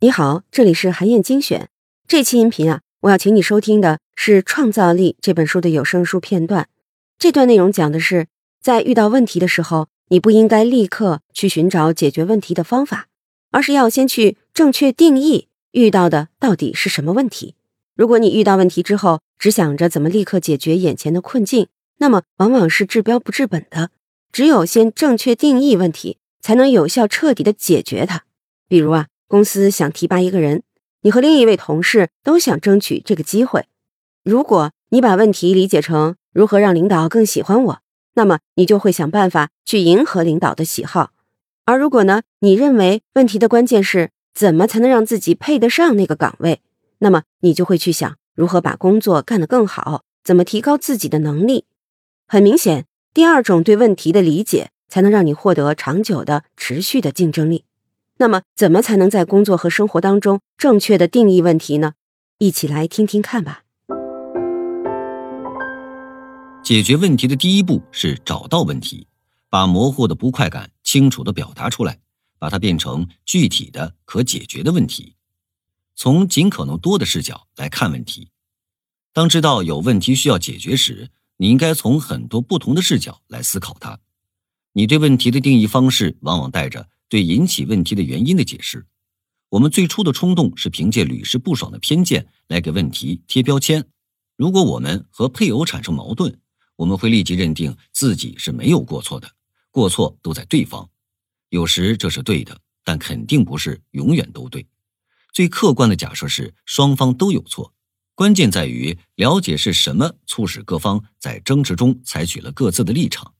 你好，这里是韩燕精选。这期音频啊，我要请你收听的是《创造力》这本书的有声书片段。这段内容讲的是，在遇到问题的时候，你不应该立刻去寻找解决问题的方法，而是要先去正确定义遇到的到底是什么问题。如果你遇到问题之后，只想着怎么立刻解决眼前的困境，那么往往是治标不治本的。只有先正确定义问题，才能有效彻底的解决它。比如啊。公司想提拔一个人，你和另一位同事都想争取这个机会。如果你把问题理解成如何让领导更喜欢我，那么你就会想办法去迎合领导的喜好。而如果呢，你认为问题的关键是怎么才能让自己配得上那个岗位，那么你就会去想如何把工作干得更好，怎么提高自己的能力。很明显，第二种对问题的理解，才能让你获得长久的、持续的竞争力。那么，怎么才能在工作和生活当中正确的定义问题呢？一起来听听看吧。解决问题的第一步是找到问题，把模糊的不快感清楚的表达出来，把它变成具体的可解决的问题。从尽可能多的视角来看问题。当知道有问题需要解决时，你应该从很多不同的视角来思考它。你对问题的定义方式往往带着。对引起问题的原因的解释，我们最初的冲动是凭借屡试不爽的偏见来给问题贴标签。如果我们和配偶产生矛盾，我们会立即认定自己是没有过错的，过错都在对方。有时这是对的，但肯定不是永远都对。最客观的假设是双方都有错，关键在于了解是什么促使各方在争执中采取了各自的立场。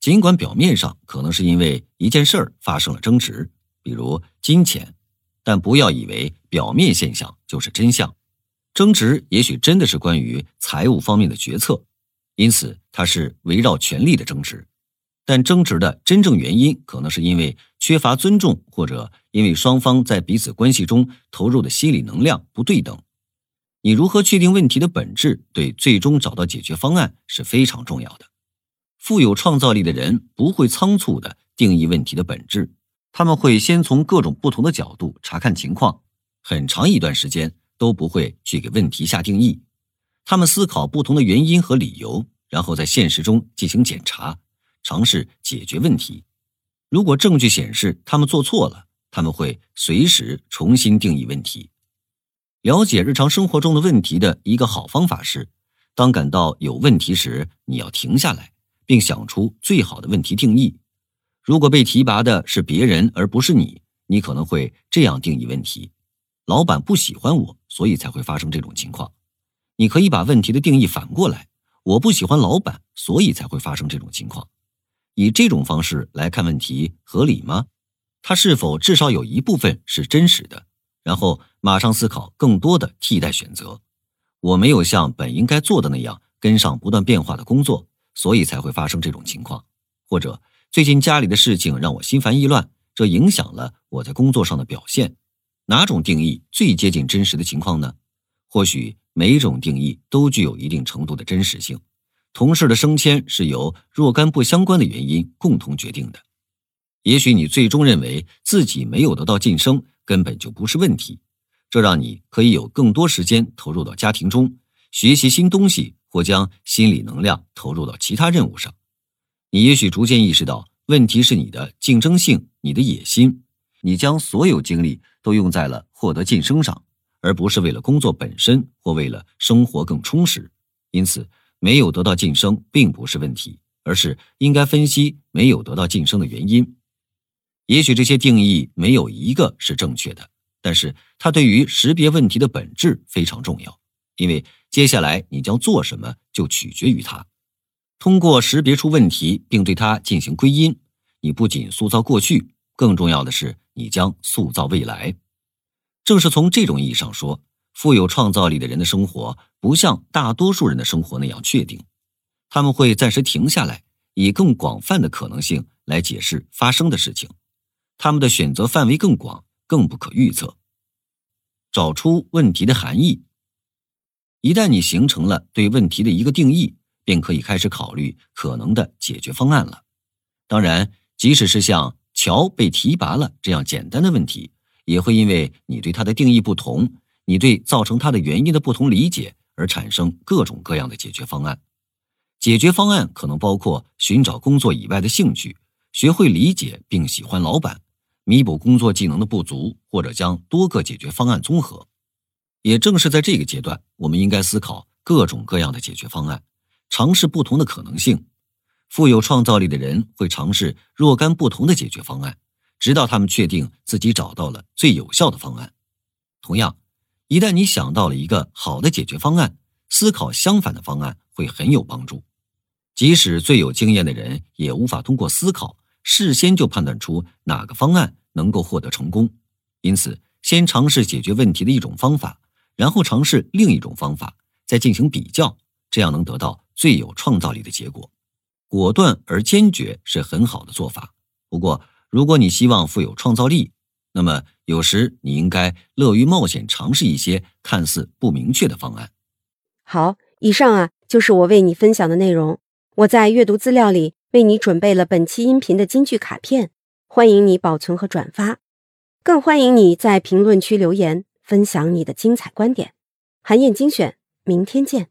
尽管表面上可能是因为一件事儿发生了争执，比如金钱，但不要以为表面现象就是真相。争执也许真的是关于财务方面的决策，因此它是围绕权力的争执。但争执的真正原因可能是因为缺乏尊重，或者因为双方在彼此关系中投入的心理能量不对等。你如何确定问题的本质，对最终找到解决方案是非常重要的。富有创造力的人不会仓促的定义问题的本质，他们会先从各种不同的角度查看情况，很长一段时间都不会去给问题下定义。他们思考不同的原因和理由，然后在现实中进行检查，尝试解决问题。如果证据显示他们做错了，他们会随时重新定义问题。了解日常生活中的问题的一个好方法是，当感到有问题时，你要停下来。并想出最好的问题定义。如果被提拔的是别人而不是你，你可能会这样定义问题：老板不喜欢我，所以才会发生这种情况。你可以把问题的定义反过来：我不喜欢老板，所以才会发生这种情况。以这种方式来看问题合理吗？它是否至少有一部分是真实的？然后马上思考更多的替代选择。我没有像本应该做的那样跟上不断变化的工作。所以才会发生这种情况，或者最近家里的事情让我心烦意乱，这影响了我在工作上的表现。哪种定义最接近真实的情况呢？或许每种定义都具有一定程度的真实性。同事的升迁是由若干不相关的原因共同决定的。也许你最终认为自己没有得到晋升根本就不是问题，这让你可以有更多时间投入到家庭中，学习新东西。或将心理能量投入到其他任务上，你也许逐渐意识到，问题是你的竞争性、你的野心。你将所有精力都用在了获得晋升上，而不是为了工作本身或为了生活更充实。因此，没有得到晋升并不是问题，而是应该分析没有得到晋升的原因。也许这些定义没有一个是正确的，但是它对于识别问题的本质非常重要，因为。接下来你将做什么，就取决于它。通过识别出问题，并对它进行归因，你不仅塑造过去，更重要的是，你将塑造未来。正是从这种意义上说，富有创造力的人的生活不像大多数人的生活那样确定，他们会暂时停下来，以更广泛的可能性来解释发生的事情。他们的选择范围更广，更不可预测。找出问题的含义。一旦你形成了对问题的一个定义，便可以开始考虑可能的解决方案了。当然，即使是像桥被提拔了这样简单的问题，也会因为你对它的定义不同，你对造成它的原因的不同理解而产生各种各样的解决方案。解决方案可能包括寻找工作以外的兴趣，学会理解并喜欢老板，弥补工作技能的不足，或者将多个解决方案综合。也正是在这个阶段，我们应该思考各种各样的解决方案，尝试不同的可能性。富有创造力的人会尝试若干不同的解决方案，直到他们确定自己找到了最有效的方案。同样，一旦你想到了一个好的解决方案，思考相反的方案会很有帮助。即使最有经验的人，也无法通过思考事先就判断出哪个方案能够获得成功。因此，先尝试解决问题的一种方法，然后尝试另一种方法，再进行比较，这样能得到最有创造力的结果。果断而坚决是很好的做法。不过，如果你希望富有创造力，那么有时你应该乐于冒险，尝试一些看似不明确的方案。好，以上啊就是我为你分享的内容。我在阅读资料里为你准备了本期音频的金句卡片，欢迎你保存和转发，更欢迎你在评论区留言分享你的精彩观点。韩燕精选，明天见。